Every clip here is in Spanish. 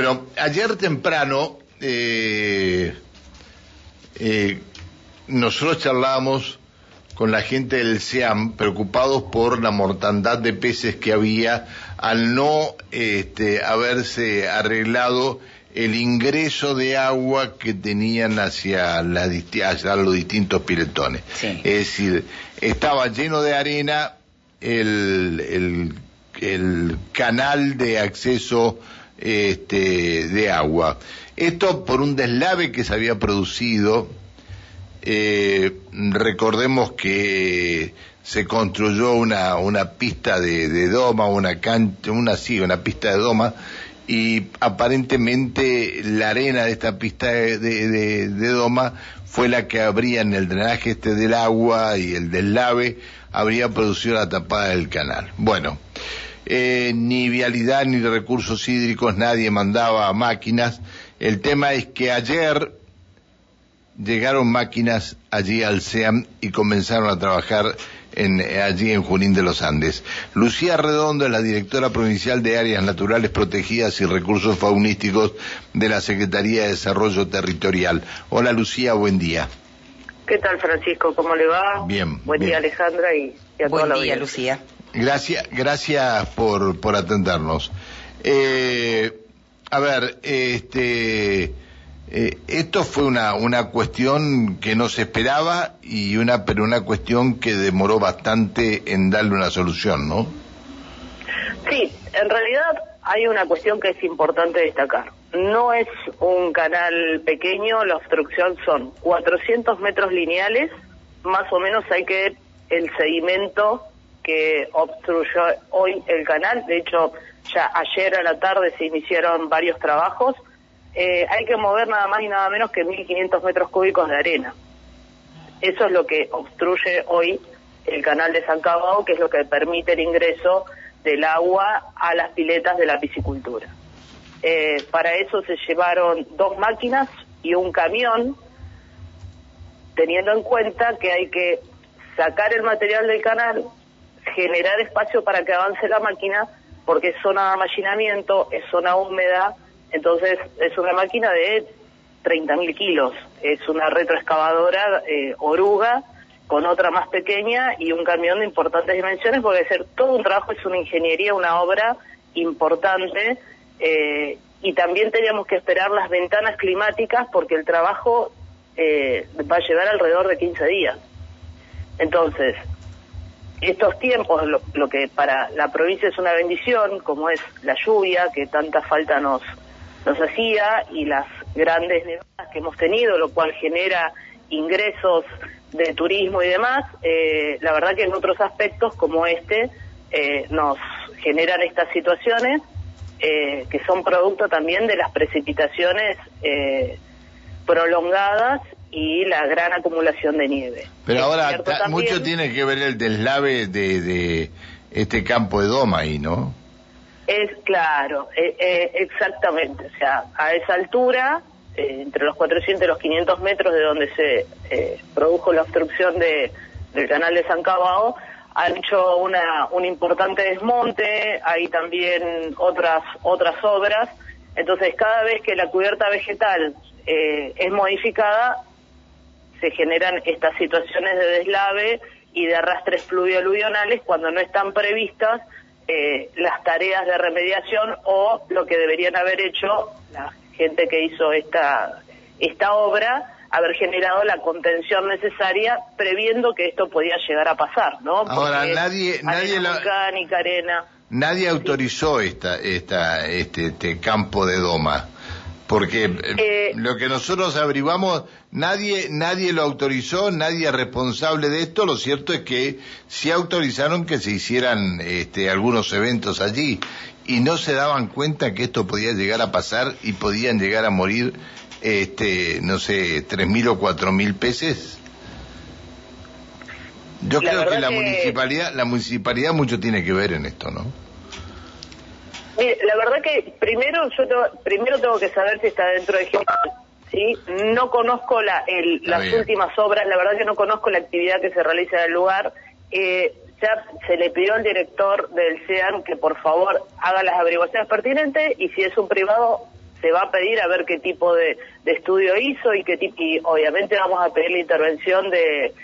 Bueno, ayer temprano eh, eh, nosotros charlábamos con la gente del SEAM preocupados por la mortandad de peces que había al no este, haberse arreglado el ingreso de agua que tenían hacia, la, hacia los distintos piletones. Es decir, estaba lleno de arena el, el, el canal de acceso este, de agua. Esto por un deslave que se había producido. Eh, recordemos que se construyó una, una pista de, doma, una cancha, una una pista de doma, y aparentemente la arena de esta pista de, de, doma fue la que habría en el drenaje este del agua y el deslave habría producido la tapada del canal. Bueno, eh, ni vialidad ni recursos hídricos, nadie mandaba máquinas. El tema es que ayer llegaron máquinas allí al SEAM y comenzaron a trabajar en, allí en Junín de los Andes. Lucía Redondo es la directora provincial de Áreas Naturales Protegidas y Recursos Faunísticos de la Secretaría de Desarrollo Territorial. Hola Lucía, buen día. ¿Qué tal Francisco? ¿Cómo le va? Bien. Buen día Alejandra y, a Buen toda día Lucía. Gracias, gracias por, por atendernos. Eh, a ver, este, eh, esto fue una, una cuestión que no se esperaba y una, pero una cuestión que demoró bastante en darle una solución, ¿no? Sí, en realidad hay una cuestión que es importante destacar. No es un canal pequeño, la obstrucción son 400 metros lineales, más o menos hay que el sedimento que obstruyó hoy el canal. De hecho, ya ayer a la tarde se iniciaron varios trabajos. Eh, hay que mover nada más y nada menos que 1.500 metros cúbicos de arena. Eso es lo que obstruye hoy el canal de San Cabao, que es lo que permite el ingreso del agua a las piletas de la piscicultura. Eh, para eso se llevaron dos máquinas y un camión, teniendo en cuenta que hay que sacar el material del canal, generar espacio para que avance la máquina, porque es zona de almacenamiento, es zona húmeda, entonces es una máquina de 30.000 kilos, es una retroexcavadora eh, oruga con otra más pequeña y un camión de importantes dimensiones, porque ser todo un trabajo, es una ingeniería, una obra importante, eh, y también teníamos que esperar las ventanas climáticas porque el trabajo eh, va a llevar alrededor de 15 días. Entonces, estos tiempos, lo, que para la provincia es una bendición, como es la lluvia, que tanta falta nos, nos hacía, y las grandes nevadas que hemos tenido, lo cual genera ingresos de turismo y demás, eh, la verdad que en otros aspectos como este eh, nos generan estas situaciones eh, que son producto también de las precipitaciones prolongadas y la gran acumulación de nieve. Pero ahora mucho tiene que ver el deslave de, de este campo de doma ahí, ¿no? Es claro, eh, eh, exactamente. O sea, a esa altura, eh, entre los 400 y los 500 metros de donde se produjo la obstrucción de, del canal de San Cabao, han hecho una, un importante desmonte, hay también otras, otras obras. Entonces, cada vez que la cubierta vegetal es modificada, se generan estas situaciones de deslave y de arrastres pluvio-aluvionales cuando no están previstas eh, las tareas de remediación o lo que deberían haber hecho la gente que hizo esta, esta obra, haber generado la contención necesaria previendo que esto podía llegar a pasar, ¿no? Ahora, nadie, nadie, arena. nadie autorizó esta, esta, este, este campo de doma porque eh, eh, lo que nosotros averiguamos, nadie, nadie lo autorizó, nadie es responsable de esto, lo cierto es que sí autorizaron que se hicieran este, algunos eventos allí y no se daban cuenta que esto podía llegar a pasar y podían llegar a morir, este, no sé, tres mil o cuatro mil peces. Yo creo que la municipalidad, la municipalidad mucho tiene que ver en esto, ¿no? Mire, la verdad que primero yo primero tengo que saber si está dentro de Geomal, ¿sí? No conozco la, las últimas obras, la verdad que no conozco la actividad que se realiza en el lugar. Eh, ya se le pidió al director del CEAN que por favor haga las averiguaciones pertinentes y si es un privado se va a pedir a ver qué tipo de, estudio hizo y qué y obviamente vamos a pedir la intervención de,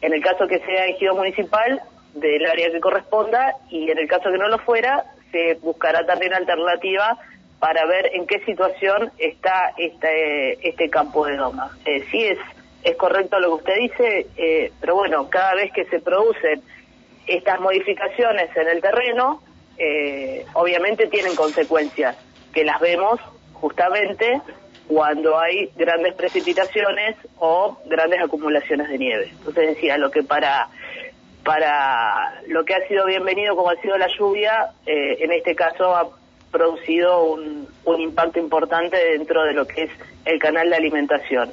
en el caso que sea ejido municipal, del área que corresponda y en el caso que no lo fuera, se buscará también alternativa para ver en qué situación está este, este campo de doma. Eh, sí es, es correcto lo que usted dice, eh, pero bueno, cada vez que se producen estas modificaciones en el terreno, eh, obviamente tienen consecuencias, que las vemos justamente cuando hay grandes precipitaciones o grandes acumulaciones de nieve. Entonces decía, lo que para para lo que ha sido bienvenido como ha sido la lluvia, eh, en este caso ha producido un, impacto importante dentro de lo que es el canal de alimentación.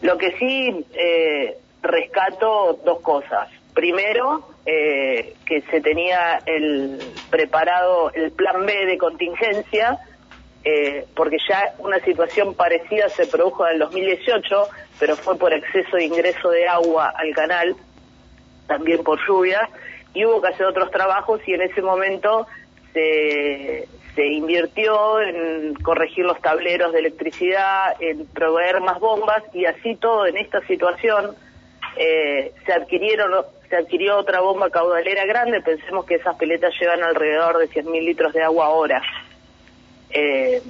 Lo que sí eh, rescato dos cosas. Primero, eh, que se tenía el preparado el plan B de contingencia, porque ya una situación parecida se produjo en el 2018, pero fue por exceso de ingreso de agua al canal también por lluvia, y hubo que hacer otros trabajos y en ese momento se, se invirtió en corregir los tableros de electricidad, en proveer más bombas y así todo en esta situación eh, se adquirieron se adquirió otra bomba caudalera grande, pensemos que esas peletas llevan alrededor de 100.000 litros de agua ahora. Eh,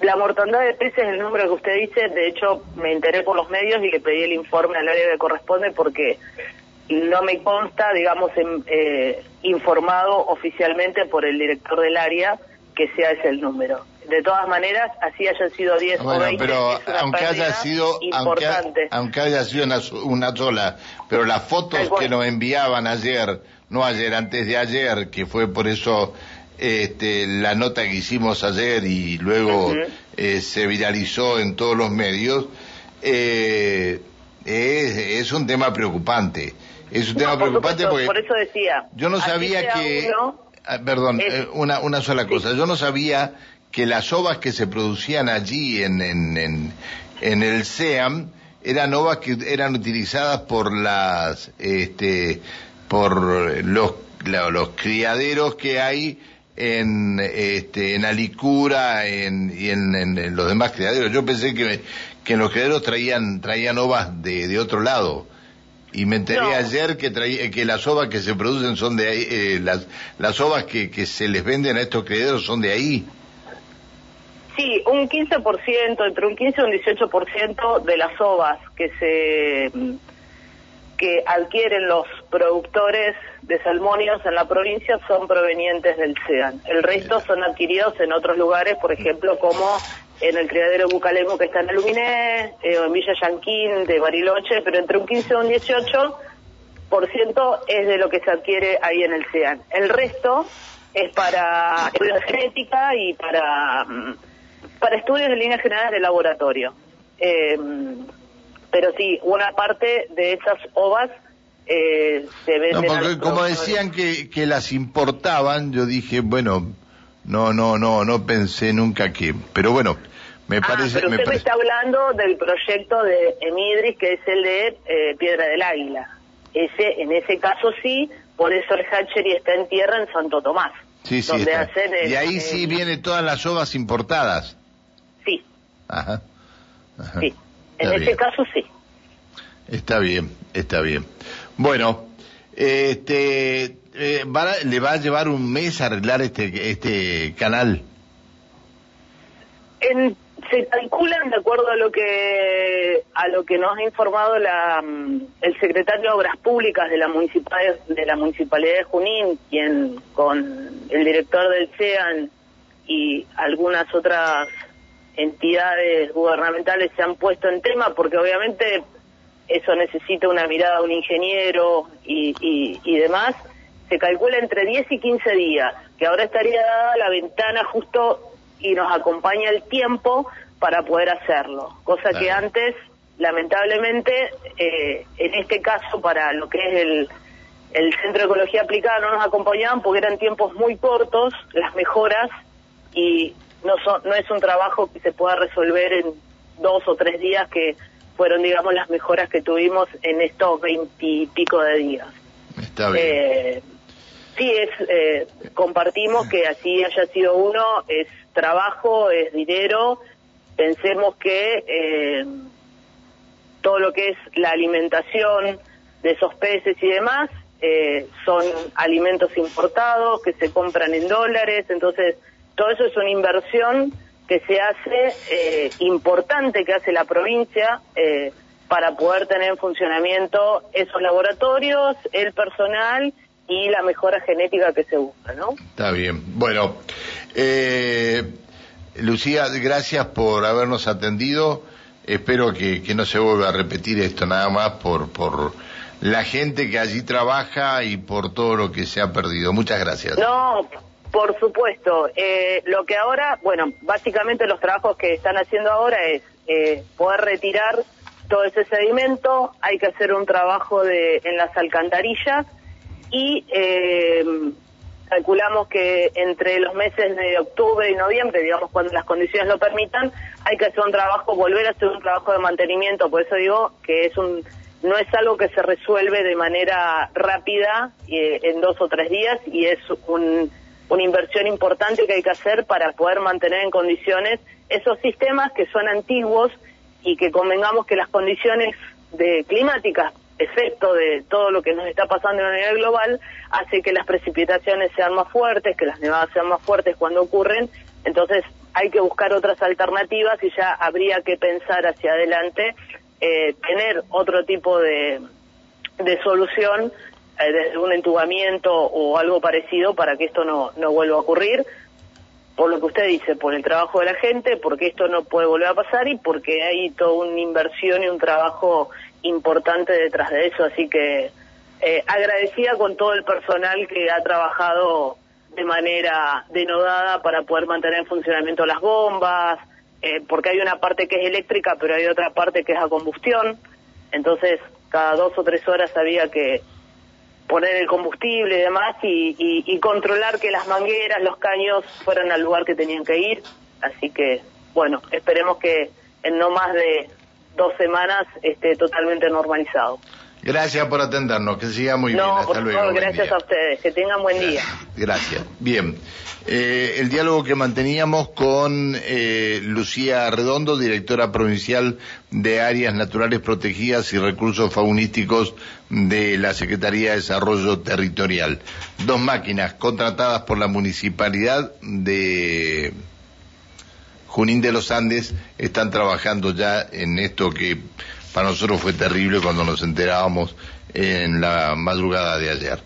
la mortandad de peces, el número que usted dice, de hecho me enteré por los medios y le pedí el informe al área que corresponde porque no me consta, digamos, eh, informado oficialmente por el director del área que sea ese el número. De todas maneras, así hayan sido 10 o 20, pero aunque haya sido aunque, haya sido una, sola, pero las fotos que nos enviaban ayer, no ayer, antes de ayer, que fue por eso este, la nota que hicimos ayer y luego eh, se viralizó en todos los medios, eh, es, es un tema preocupante. Es un tema preocupante porque... Por eso decía... Yo no sabía que... Ah, perdón, eh, una, una sola cosa. Yo no sabía que las ovas que se producían allí en, en, en, el SEAM eran ovas que eran utilizadas por las este por los los criaderos que hay en este en Alicura en, y en, los demás criaderos. Yo pensé que, que en los criaderos traían traían ovas de, de otro lado y me enteré ayer que, que las ovas que se producen son de ahí, eh, las, las ovas que, que se les venden a estos criaderos son de ahí. Sí, un 15%, entre un 15 y un 18% de las ovas que se que adquieren los productores de salmonios en la provincia son provenientes del SEAN. El resto son adquiridos en otros lugares, por ejemplo, como en el criadero Bucalemo que está en Aluminé, eh, o en Villa Yanquín de Bariloche, pero entre un 15 y un 18 por ciento es de lo que se adquiere ahí en el CEAN. El resto es para estudios de genética y para, mm, para estudios de líneas generales de laboratorio. Eh, pero sí, una parte de esas ovas eh, se venden. No, como decían que, que las importaban, yo dije, bueno, no, no, no, no pensé nunca que, pero bueno, me ah, parece. Pero usted me, está hablando del proyecto de Emidris, que es el de eh, Piedra del Águila. Ese, en ese caso sí, por eso el hatchery está en tierra en Santo Tomás. Sí, sí. y ahí sí vienen todas las ovas importadas. Sí. Ajá. Sí. En ese caso sí. Está bien, está bien. Bueno, este, eh, ¿le va a llevar un mes arreglar este, este canal? se calculan de acuerdo a lo que a lo que nos ha informado la, mm, el secretario de Obras Públicas de la municipalidad de la municipalidad de Junín, quien con el director del CEAN y algunas otras entidades gubernamentales se han puesto en tema, porque obviamente eso necesita una mirada de un ingeniero y, y, y demás se calcula entre 10 y 15 días, que ahora estaría dada la ventana justo y nos acompaña el tiempo para poder hacerlo, cosa que antes, lamentablemente, eh, en este caso para lo que es el, el Centro de Ecología Aplicada no nos acompañaban porque eran tiempos muy cortos las mejoras y no, son, no es un trabajo que se pueda resolver en dos o tres días que fueron, digamos, las mejoras que tuvimos en estos veintipico de días. Está bien. Eh, sí, es, eh, compartimos que así haya sido uno, es trabajo, es dinero. Pensemos que eh, todo lo que es la alimentación de esos peces y demás eh, son alimentos importados que se compran en dólares, entonces todo eso es una inversión que se hace eh, importante que hace la provincia eh, para poder tener en funcionamiento esos laboratorios, el personal y la mejora genética que se busca, ¿no? Está bien. Bueno, eh, Lucía, gracias por habernos atendido. Espero que, que, no se vuelva a repetir esto nada más por, por la gente que allí trabaja y por todo lo que se ha perdido. Muchas gracias. No, por supuesto. Eh, lo que ahora, bueno, básicamente los trabajos que están haciendo ahora es eh, poder retirar todo ese sedimento, hay que hacer un trabajo de, en las alcantarillas y eh, calculamos que entre los meses de octubre y noviembre, digamos cuando las condiciones lo permitan, hay que hacer un trabajo, volver a hacer un trabajo de mantenimiento, por eso digo que es un no es algo que se resuelve de manera rápida eh, en dos o tres días y es un, una inversión importante que hay que hacer para poder mantener en condiciones esos sistemas que son antiguos y que convengamos que las condiciones de climáticas, efecto de todo lo que nos está pasando a nivel global, hace que las precipitaciones sean más fuertes, que las nevadas sean más fuertes cuando ocurren, entonces hay que buscar otras alternativas y ya habría que pensar hacia adelante eh, tener otro tipo de, de solución eh, un entubamiento o algo parecido para que esto no, no vuelva a ocurrir por lo que usted dice, por el trabajo de la gente, porque esto no puede volver a pasar y porque hay toda una inversión y un trabajo importante detrás de eso. Así que eh, agradecida con todo el personal que ha trabajado de manera denodada para poder mantener en funcionamiento las bombas, eh, porque hay una parte que es eléctrica, pero hay otra parte que es a combustión. Entonces, cada dos o tres horas había que poner el combustible y demás y, controlar que las mangueras, los caños fueran al lugar que tenían que ir. Así que, bueno, esperemos que en no más de dos semanas esté totalmente normalizado. Gracias por atendernos, que siga muy bien. Hasta luego. gracias a ustedes, que tengan buen día. Gracias. Bien. Eh, el diálogo que manteníamos con eh, Lucía Redondo, directora provincial de Áreas Naturales Protegidas y Recursos Faunísticos de la Secretaría de Desarrollo Territorial. Dos máquinas contratadas por la Municipalidad de Junín de los Andes están trabajando ya en esto que para nosotros fue terrible cuando nos enterábamos en la madrugada de ayer.